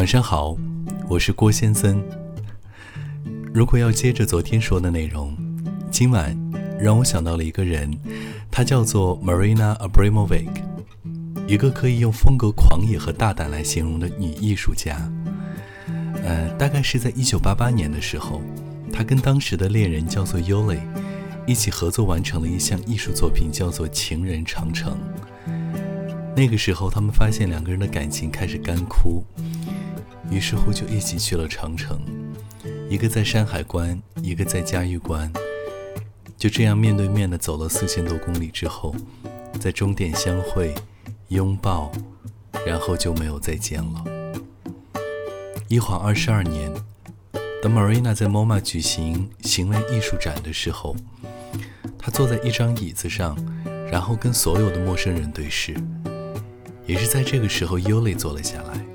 晚上好，我是郭先生。如果要接着昨天说的内容，今晚让我想到了一个人，她叫做 Marina Abramovic，一个可以用风格狂野和大胆来形容的女艺术家。呃，大概是在一九八八年的时候，她跟当时的恋人叫做 Yuli 一起合作完成了一项艺术作品，叫做《情人长城》。那个时候，他们发现两个人的感情开始干枯。于是乎，就一起去了长城，一个在山海关，一个在嘉峪关。就这样面对面的走了四千多公里之后，在终点相会、拥抱，然后就没有再见了。一晃二十二年，等 Marina 在 MoMA 举行行为艺术展的时候，她坐在一张椅子上，然后跟所有的陌生人对视。也是在这个时候，Yuli 坐了下来。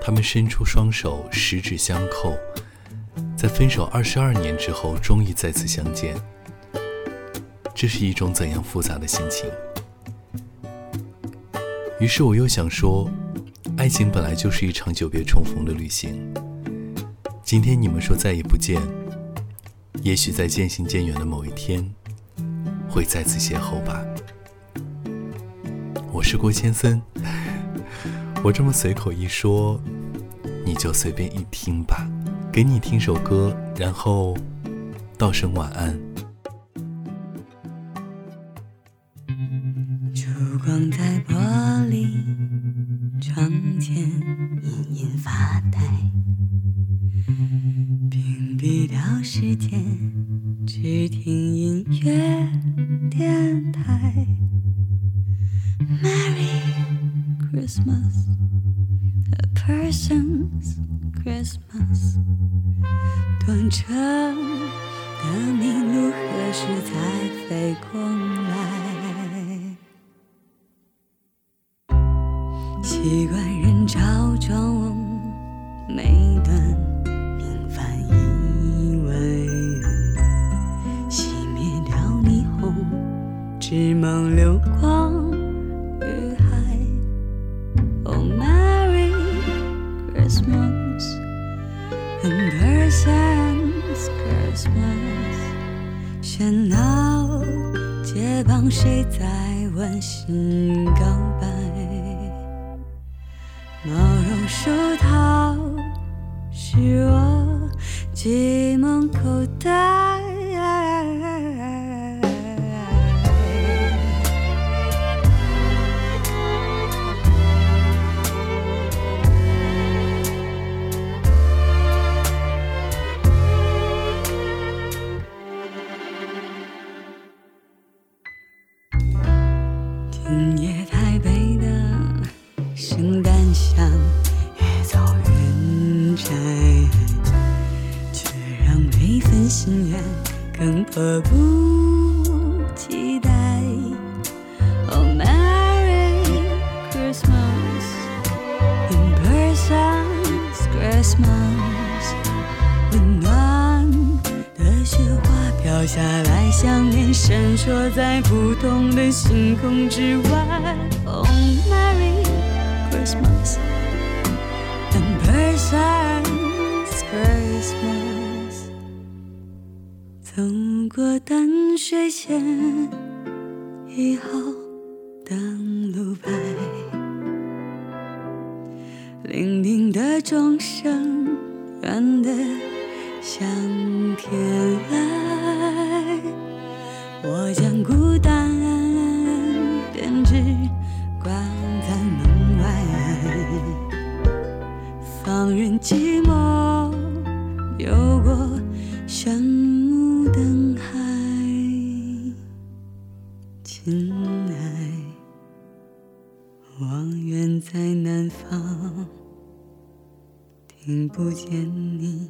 他们伸出双手，十指相扣，在分手二十二年之后，终于再次相见。这是一种怎样复杂的心情？于是我又想说，爱情本来就是一场久别重逢的旅行。今天你们说再也不见，也许在渐行渐远的某一天，会再次邂逅吧。我是郭千森。我这么随口一说，你就随便一听吧。给你听首歌，然后道声晚安。烛光在玻璃窗前隐隐发呆，屏蔽掉时间，只听 Christmas, a person's Christmas，短程的迷路何时才飞过来？习惯人潮中每段平凡以为熄灭掉霓虹，只梦流光。Conversions Christmas，喧闹街旁谁在温馨告白？毛绒手套是我寂寞口袋。圣诞香越走越窄，却让每份心愿更迫不及待。Oh Merry Christmas, in person's Christmas，温暖的雪花飘下来。想念闪烁在不同的星空之外。Oh Merry Christmas and person's Christmas。走过淡水线一号登录牌，伶仃的钟声远得像天籁。让人寂寞游过炫目灯海。亲爱，望远在南方，听不见你